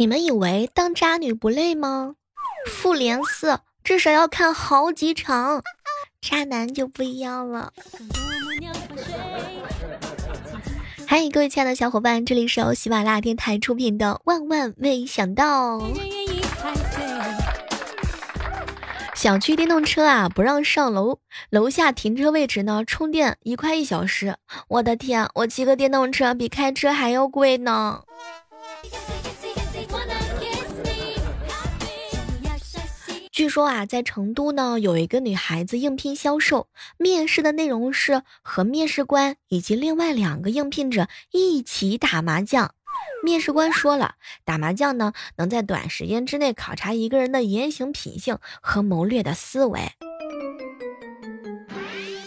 你们以为当渣女不累吗？复联四至少要看好几场，渣男就不一样了。嗨，各位亲爱的小伙伴，这里是由喜马拉雅电台出品的《万万没想到》。小区电动车啊不让上楼，楼下停车位置呢充电一块一小时。我的天，我骑个电动车比开车还要贵呢。据说啊，在成都呢，有一个女孩子应聘销售，面试的内容是和面试官以及另外两个应聘者一起打麻将。面试官说了，打麻将呢，能在短时间之内考察一个人的言行品性和谋略的思维。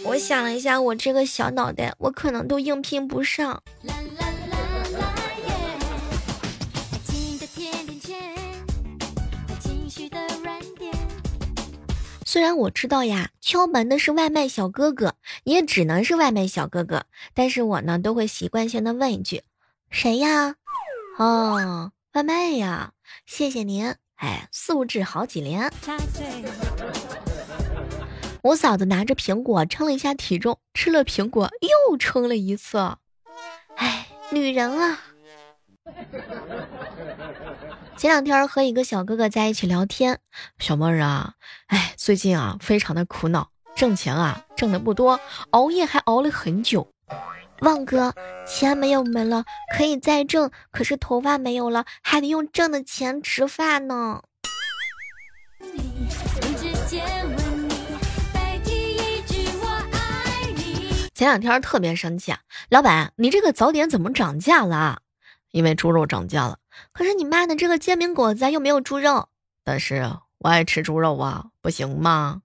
我想了一下，我这个小脑袋，我可能都应聘不上。虽然我知道呀，敲门的是外卖小哥哥，也只能是外卖小哥哥，但是我呢都会习惯性的问一句：“谁呀？”哦，外卖呀，谢谢您。哎，素质好几连。我嫂子拿着苹果称了一下体重，吃了苹果又称了一次。哎，女人啊。前两天和一个小哥哥在一起聊天，小妹儿啊，哎，最近啊非常的苦恼，挣钱啊挣的不多，熬夜还熬了很久。旺哥，钱没有没了，可以再挣，可是头发没有了，还得用挣的钱吃饭呢。前两天特别生气啊，老板，你这个早点怎么涨价了？因为猪肉涨价了。可是你卖的这个煎饼果子又没有猪肉，但是我爱吃猪肉啊，不行吗？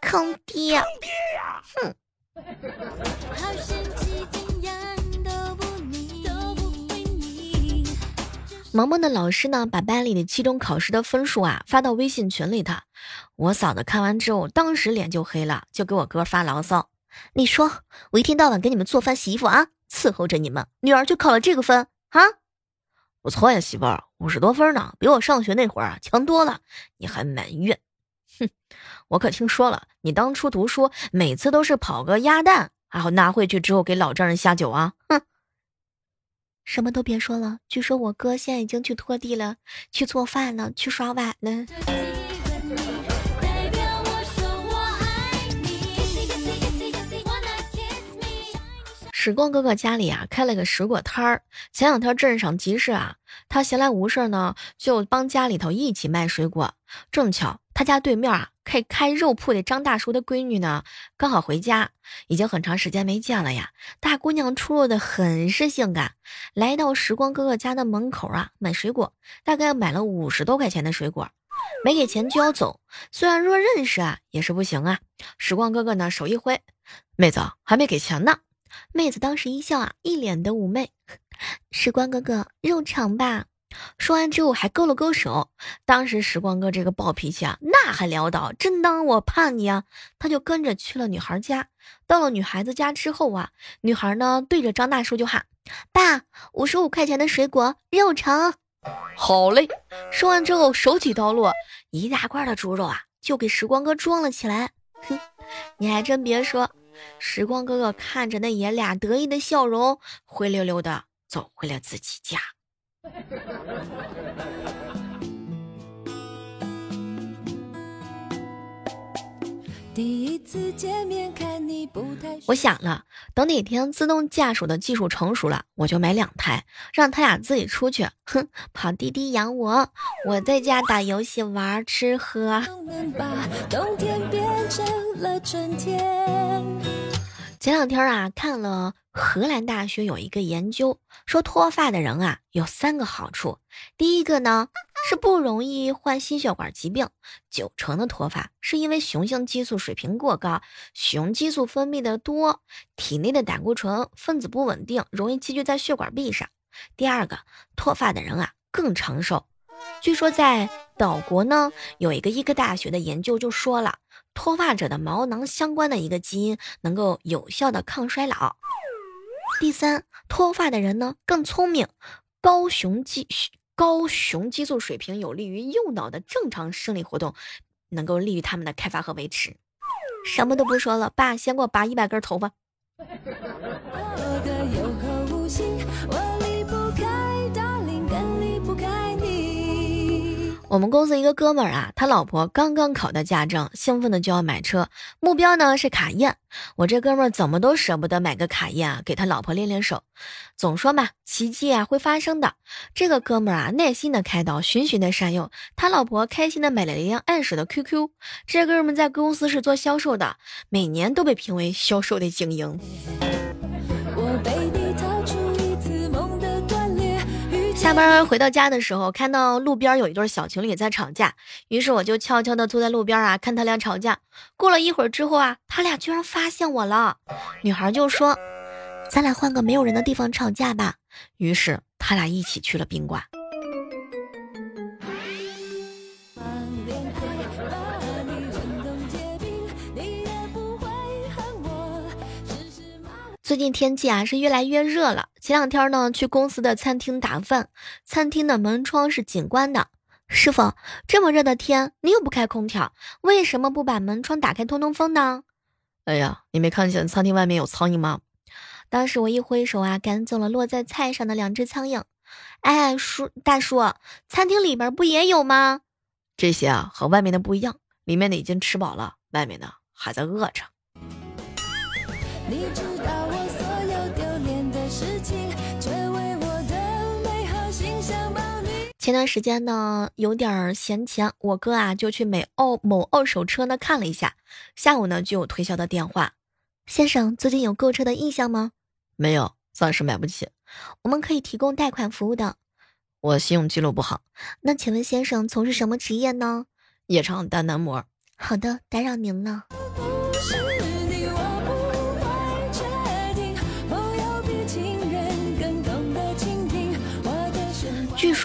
坑爹！哼！萌萌的老师呢，把班里的期中考试的分数啊发到微信群里头。我嫂子看完之后，当时脸就黑了，就给我哥发牢骚：“你说我一天到晚给你们做饭洗衣服啊，伺候着你们，女儿就考了这个分啊？”不错呀，媳妇儿，五十多分呢，比我上学那会儿强多了。你还埋怨？哼，我可听说了，你当初读书每次都是跑个鸭蛋，然后拿回去之后给老丈人下酒啊！哼，什么都别说了，据说我哥现在已经去拖地了，去做饭了，去刷碗了。时光哥哥家里啊开了个水果摊儿，前两天镇上集市啊，他闲来无事呢，就帮家里头一起卖水果。正巧他家对面啊开开肉铺的张大叔的闺女呢，刚好回家，已经很长时间没见了呀。大姑娘出落的很是性感，来到时光哥哥家的门口啊买水果，大概买了五十多块钱的水果，没给钱就要走。虽然说认识啊，也是不行啊。时光哥哥呢手一挥，妹子还没给钱呢。妹子当时一笑啊，一脸的妩媚。时光哥哥，肉偿吧。说完之后还勾了勾手。当时时光哥这个暴脾气啊，那还潦倒，真当我怕你啊？他就跟着去了女孩家。到了女孩子家之后啊，女孩呢对着张大叔就喊：“爸，五十五块钱的水果，肉偿。”好嘞。说完之后，手起刀落，一大块的猪肉啊，就给时光哥装了起来。哼，你还真别说。时光哥哥看着那爷俩得意的笑容，灰溜溜的走回了自己家。第一次见面看你不太我想了，等哪天自动驾驶的技术成熟了，我就买两台，让他俩自己出去，哼，跑滴滴养我，我在家打游戏玩吃喝。冬天变成了春天前两天啊，看了荷兰大学有一个研究，说脱发的人啊有三个好处。第一个呢是不容易患心血管疾病，九成的脱发是因为雄性激素水平过高，雄激素分泌的多，体内的胆固醇分子不稳定，容易积聚在血管壁上。第二个，脱发的人啊更长寿。据说在岛国呢，有一个医科大学的研究就说了，脱发者的毛囊相关的一个基因能够有效的抗衰老。第三，脱发的人呢更聪明，高雄激高雄激素水平有利于右脑的正常生理活动，能够利于他们的开发和维持。什么都不说了，爸，先给我拔一百根头发。我的有口无心我我们公司一个哥们儿啊，他老婆刚刚考到驾照，兴奋的就要买车，目标呢是卡宴。我这哥们儿怎么都舍不得买个卡宴啊，给他老婆练练手。总说嘛，奇迹啊会发生的。这个哥们儿啊，耐心的开导，循循的善诱，他老婆开心的买了一辆二手的 QQ。这哥们在公司是做销售的，每年都被评为销售的精英。下班回到家的时候，看到路边有一对小情侣在吵架，于是我就悄悄的坐在路边啊，看他俩吵架。过了一会儿之后啊，他俩居然发现我了。女孩就说：“咱俩换个没有人的地方吵架吧。”于是他俩一起去了宾馆。最近天气啊是越来越热了。前两天呢，去公司的餐厅打饭，餐厅的门窗是紧关的。师傅，这么热的天，你又不开空调，为什么不把门窗打开通通风呢？哎呀，你没看见餐厅外面有苍蝇吗？当时我一挥手啊，赶走了落在菜上的两只苍蝇。哎，叔大叔，餐厅里边不也有吗？这些啊和外面的不一样，里面的已经吃饱了，外面的还在饿着。你前段时间呢，有点闲钱，我哥啊就去美奥某二手车呢看了一下。下午呢就有推销的电话，先生最近有购车的意向吗？没有，暂时买不起。我们可以提供贷款服务的。我信用记录不好。那请问先生从事什么职业呢？夜场单男模。好的，打扰您了。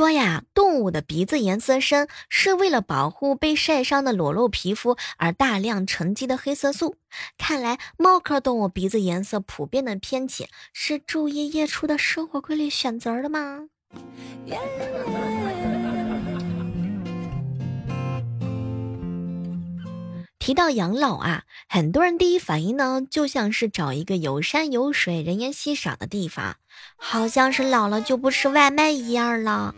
说呀，动物的鼻子颜色深，是为了保护被晒伤的裸露皮肤而大量沉积的黑色素。看来猫科动物鼻子颜色普遍的偏浅，是昼夜夜出的生活规律选择的吗？提到养老啊，很多人第一反应呢，就像是找一个有山有水、人烟稀少的地方，好像是老了就不吃外卖一样了。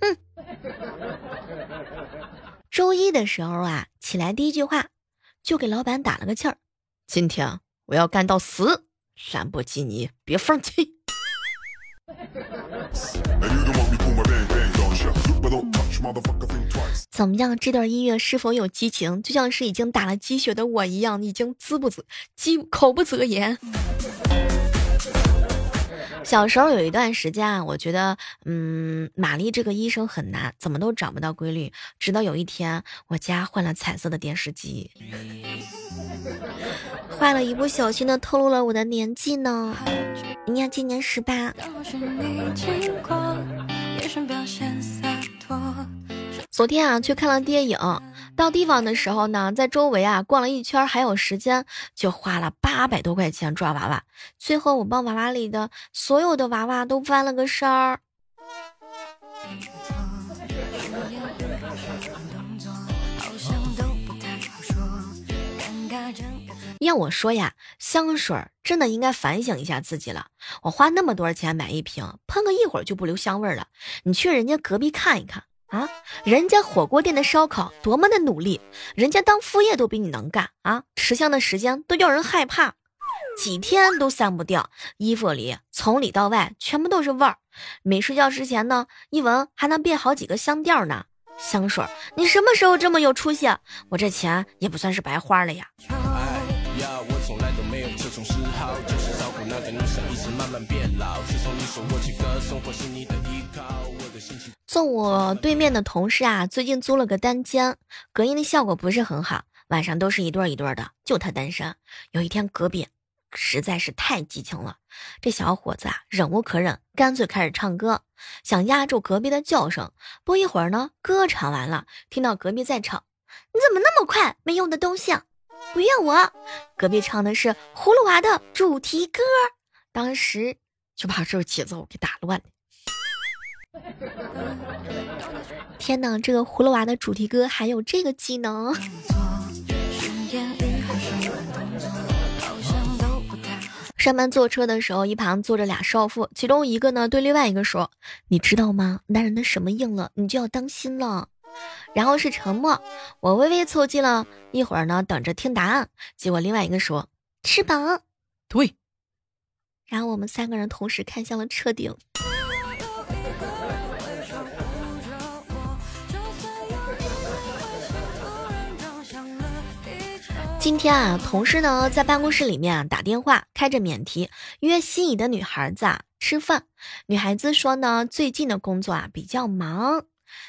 哼。周一的时候啊，起来第一句话就给老板打了个气儿：“今天我要干到死，兰博基尼别放弃。”怎么样？这段音乐是否有激情？就像是已经打了鸡血的我一样，已经滋不择鸡口不择言。小时候有一段时间啊，我觉得，嗯，玛丽这个医生很难，怎么都找不到规律。直到有一天，我家换了彩色的电视机，坏了，一不小心的透露了我的年纪呢。人家今年十八。昨天啊，去看了电影，到地方的时候呢，在周围啊逛了一圈，还有时间，就花了八百多块钱抓娃娃。最后我帮娃娃里的所有的娃娃都翻了个身儿。要我说呀，香水真的应该反省一下自己了。我花那么多钱买一瓶，喷个一会儿就不留香味了。你去人家隔壁看一看。啊，人家火锅店的烧烤多么的努力，人家当副业都比你能干啊！吃香的时间都叫人害怕，几天都散不掉，衣服里从里到外全部都是味儿。没睡觉之前呢，一闻还能变好几个香调呢。香水，你什么时候这么有出息？我这钱也不算是白花了呀。送我对面的同事啊，最近租了个单间，隔音的效果不是很好，晚上都是一对一对的，就他单身。有一天隔壁实在是太激情了，这小伙子啊忍无可忍，干脆开始唱歌，想压住隔壁的叫声。不一会儿呢，歌唱完了，听到隔壁在唱：“你怎么那么快？没用的东西，不怨我。”隔壁唱的是《葫芦娃》的主题歌，当时就把这个节奏给打乱了。天哪，这个葫芦娃的主题歌还有这个技能！上班坐车的时候，一旁坐着俩少妇，其中一个呢对另外一个说：“你知道吗？男人的什么硬了，你就要当心了。”然后是沉默，我微微凑近了一会儿呢，等着听答案。结果另外一个说：“翅膀。”对。然后我们三个人同时看向了车顶。今天啊，同事呢在办公室里面啊打电话，开着免提约心仪的女孩子啊吃饭。女孩子说呢，最近的工作啊比较忙。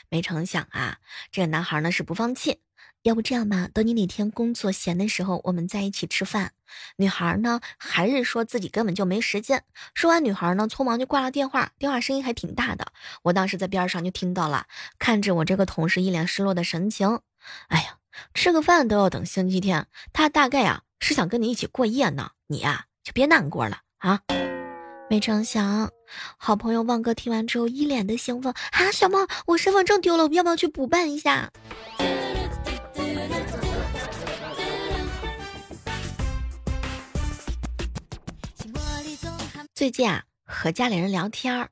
没成想啊，这个男孩呢是不放弃。要不这样吧，等你哪天工作闲的时候，我们在一起吃饭。女孩呢还是说自己根本就没时间。说完，女孩呢匆忙就挂了电话，电话声音还挺大的，我当时在边上就听到了。看着我这个同事一脸失落的神情，哎呀。吃个饭都要等星期天，他大概啊是想跟你一起过夜呢，你呀就别难过了啊！没成想，好朋友旺哥听完之后一脸的兴奋啊，小猫，我身份证丢了，我要不要去补办一下？最近啊和家里人聊天儿。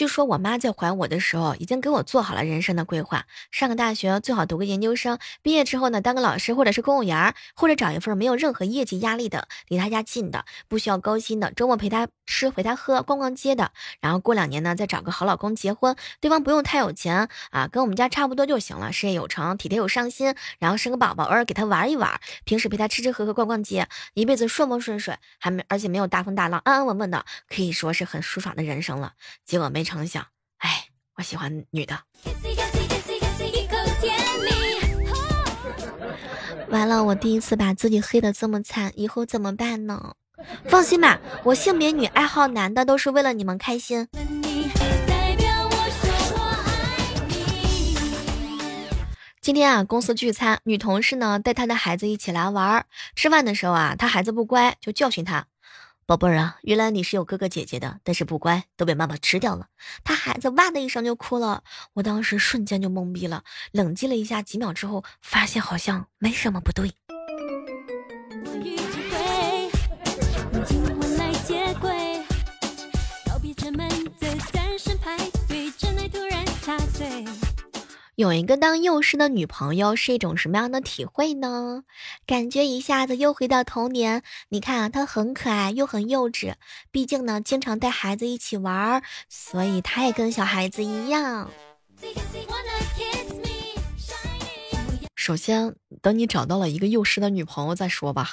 据说我妈在怀我的时候，已经给我做好了人生的规划：上个大学，最好读个研究生，毕业之后呢，当个老师或者是公务员，或者找一份没有任何业绩压力的，离他家近的，不需要高薪的，周末陪他吃、陪他喝、逛逛街的。然后过两年呢，再找个好老公结婚，对方不用太有钱啊，跟我们家差不多就行了，事业有成，体贴有上心，然后生个宝宝，偶尔给他玩一玩，平时陪他吃吃喝喝、逛逛街，一辈子顺风顺水，还没而且没有大风大浪，安安稳稳的，可以说是很舒爽的人生了。结果没。成想，哎，我喜欢女的。完了，我第一次把自己黑的这么惨，以后怎么办呢？放心吧，我性别女，爱好男的，都是为了你们开心。今天啊，公司聚餐，女同事呢带她的孩子一起来玩。吃饭的时候啊，她孩子不乖，就教训他。宝贝儿啊，原来你是有哥哥姐姐的，但是不乖，都被妈妈吃掉了。他孩子哇的一声就哭了，我当时瞬间就懵逼了，冷静了一下，几秒之后发现好像没什么不对。有一个当幼师的女朋友是一种什么样的体会呢？感觉一下子又回到童年。你看啊，她很可爱又很幼稚，毕竟呢，经常带孩子一起玩，所以她也跟小孩子一样。首先，等你找到了一个幼师的女朋友再说吧。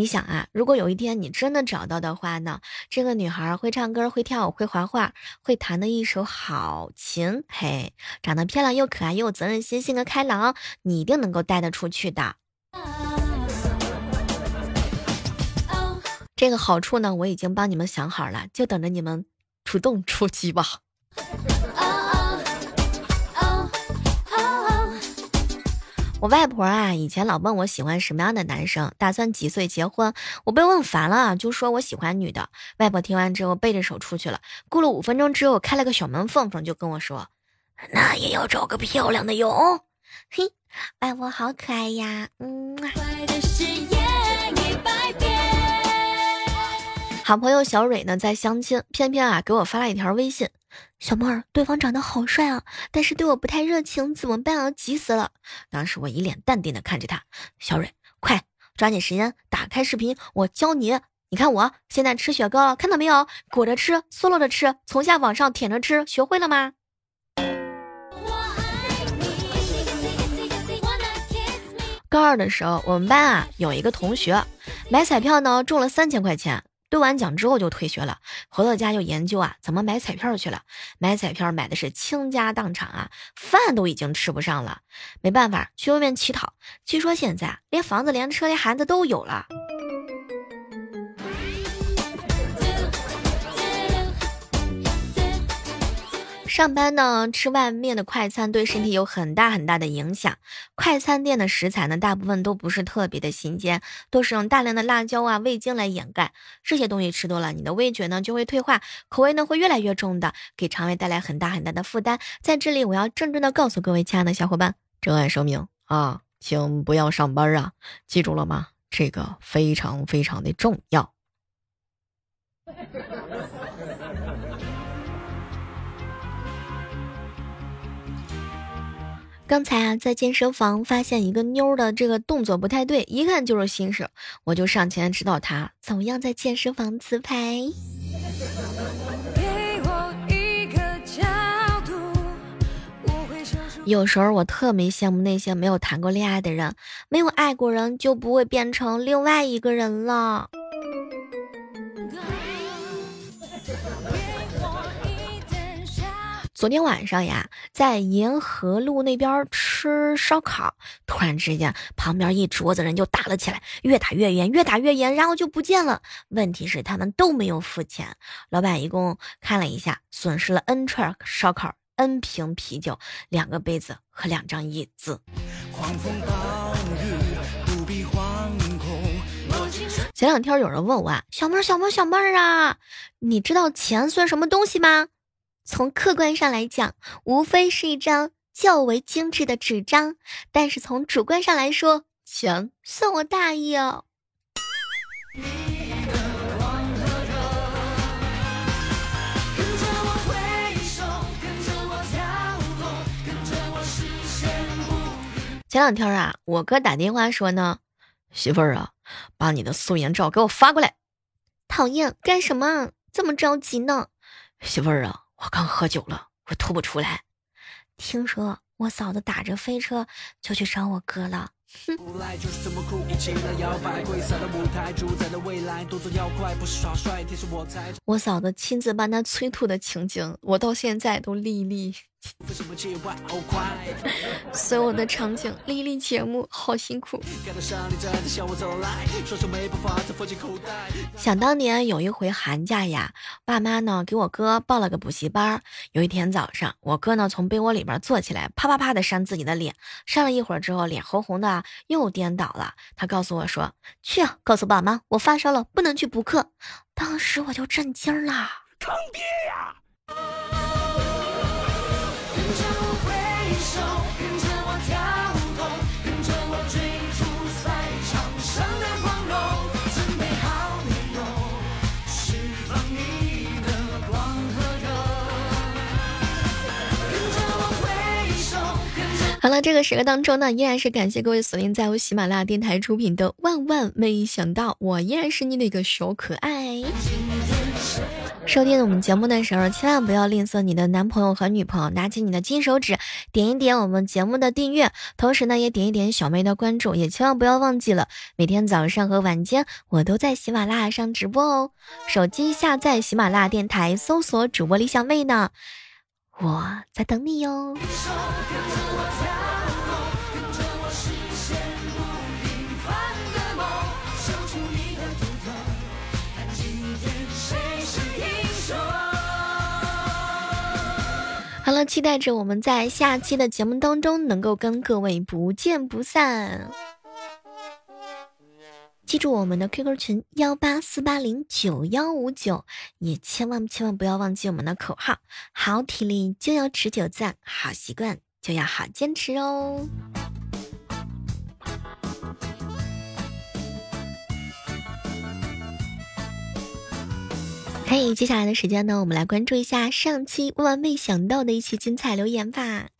你想啊，如果有一天你真的找到的话呢，这个女孩会唱歌、会跳舞、会画画、会弹的一手好琴，嘿，长得漂亮又可爱又有责任心、性格开朗，你一定能够带得出去的。这个好处呢，我已经帮你们想好了，就等着你们主动出击吧。我外婆啊，以前老问我喜欢什么样的男生，打算几岁结婚。我被问烦了，就说我喜欢女的。外婆听完之后，背着手出去了。过了五分钟之后，开了个小门缝缝，就跟我说：“那也要找个漂亮的哟。”嘿，外婆好可爱呀，嗯。好朋友小蕊呢，在相亲，偏偏啊给我发了一条微信。小妹儿，对方长得好帅啊，但是对我不太热情，怎么办啊？急死了！当时我一脸淡定的看着他，小蕊，快抓紧时间打开视频，我教你。你看我现在吃雪糕了，看到没有？裹着吃，嗦落着吃，从下往上舔着吃，学会了吗？高二的时候，我们班啊有一个同学买彩票呢，中了三千块钱。兑完奖之后就退学了，回到家就研究啊怎么买彩票去了。买彩票买的是倾家荡产啊，饭都已经吃不上了，没办法去外面乞讨。据说现在连房子、连车、连孩子都有了。上班呢，吃外面的快餐对身体有很大很大的影响。快餐店的食材呢，大部分都不是特别的新鲜，都是用大量的辣椒啊、味精来掩盖。这些东西吃多了，你的味觉呢就会退化，口味呢会越来越重的，给肠胃带来很大很大的负担。在这里，我要郑重的告诉各位亲爱的小伙伴，珍爱生命啊，请不要上班啊，记住了吗？这个非常非常的重要。刚才啊，在健身房发现一个妞的这个动作不太对，一看就是新手，我就上前指导她怎么样在健身房自拍。有时候我特别羡慕那些没有谈过恋爱的人，没有爱过人，就不会变成另外一个人了。昨天晚上呀，在沿河路那边吃烧烤，突然之间，旁边一桌子人就打了起来，越打越严，越打越严，然后就不见了。问题是他们都没有付钱，老板一共看了一下，损失了 N 串烧烤、N 瓶啤酒、两个杯子和两张椅子。狂风暴雨不必惶恐前两天有人问我啊，小妹儿、小妹儿、小妹儿啊，你知道钱算什么东西吗？从客观上来讲，无非是一张较为精致的纸张，但是从主观上来说，钱算我大意哦。前两天啊，我哥打电话说呢，媳妇儿啊，把你的素颜照给我发过来。讨厌，干什么？这么着急呢？媳妇儿啊。我刚喝酒了，我吐不出来。听说我嫂子打着飞车就去找我哥了。哼！我嫂子亲自帮他催吐的情景，我到现在都历历。所有的场景，丽丽节目好辛苦。想当年有一回寒假呀，爸妈呢给我哥报了个补习班。有一天早上，我哥呢从被窝里边坐起来，啪啪啪的扇自己的脸，扇了一会儿之后，脸红红的，又颠倒了。他告诉我说：“去告诉爸妈，我发烧了，不能去补课。”当时我就震惊了，坑爹呀！好了，这个时刻当中呢，依然是感谢各位锁定在我喜马拉雅电台出品的《万万没想到》，我依然是你的一个小可爱。收听我们节目的时候，千万不要吝啬你的男朋友和女朋友，拿起你的金手指，点一点我们节目的订阅，同时呢，也点一点小妹的关注，也千万不要忘记了，每天早上和晚间我都在喜马拉雅上直播哦。手机下载喜马拉雅电台，搜索主播李小妹呢，我在等你哟。好了，期待着我们在下期的节目当中能够跟各位不见不散。记住我们的 QQ 群幺八四八零九幺五九，也千万千万不要忘记我们的口号：好体力就要持久战，好习惯就要好坚持哦。嘿，接下来的时间呢，我们来关注一下上期万万没想到的一期精彩留言吧。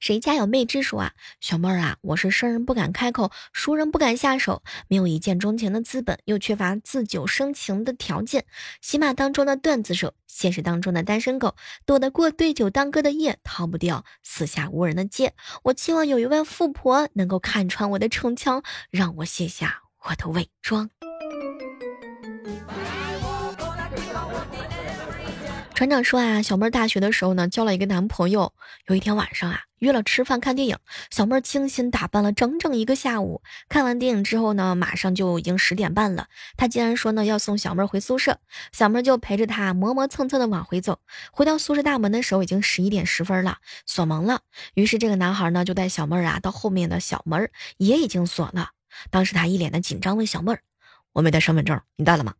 谁家有妹之说啊？小妹儿啊，我是生人不敢开口，熟人不敢下手，没有一见钟情的资本，又缺乏自酒生情的条件。喜马当中的段子手，现实当中的单身狗，躲得过对酒当歌的夜，逃不掉四下无人的街。我期望有一位富婆能够看穿我的逞强，让我卸下我的伪装。船长说啊，小妹儿大学的时候呢，交了一个男朋友。有一天晚上啊，约了吃饭看电影。小妹儿精心打扮了整整一个下午。看完电影之后呢，马上就已经十点半了。他竟然说呢，要送小妹儿回宿舍。小妹儿就陪着他磨磨蹭蹭的往回走。回到宿舍大门的时候，已经十一点十分了，锁门了。于是这个男孩呢，就带小妹儿啊到后面的小门，也已经锁了。当时他一脸的紧张，问小妹儿：“我没带身份证，你带了吗？”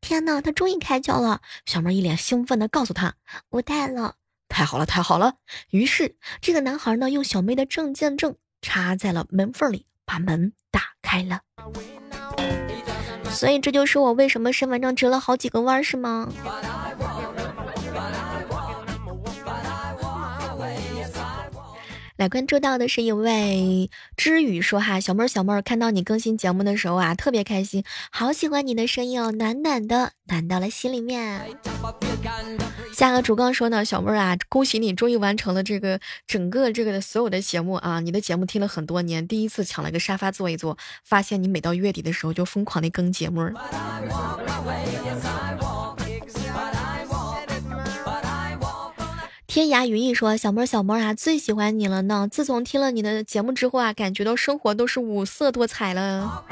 天哪，他终于开窍了！小妹一脸兴奋地告诉他：“我带了，太好了，太好了！”于是这个男孩呢，用小妹的证件证插在了门缝里，把门打开了。所以这就是我为什么身份证折了好几个弯，是吗？来关注到的是一位知雨说哈，小妹儿小妹儿看到你更新节目的时候啊，特别开心，好喜欢你的声音哦，暖暖的，暖到了心里面。下个主刚说呢，小妹儿啊，恭喜你终于完成了这个整个这个所有的节目啊，你的节目听了很多年，第一次抢了个沙发坐一坐，发现你每到月底的时候就疯狂的更节目。天涯羽翼说：“小妹儿，小妹儿啊，最喜欢你了呢！自从听了你的节目之后啊，感觉到生活都是五色多彩了。”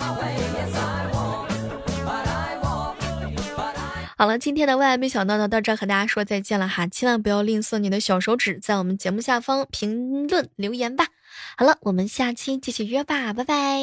好了，今天的万万没想到呢，到这和大家说再见了哈！千万不要吝啬你的小手指，在我们节目下方评论留言吧。好了，我们下期继续约吧，拜拜。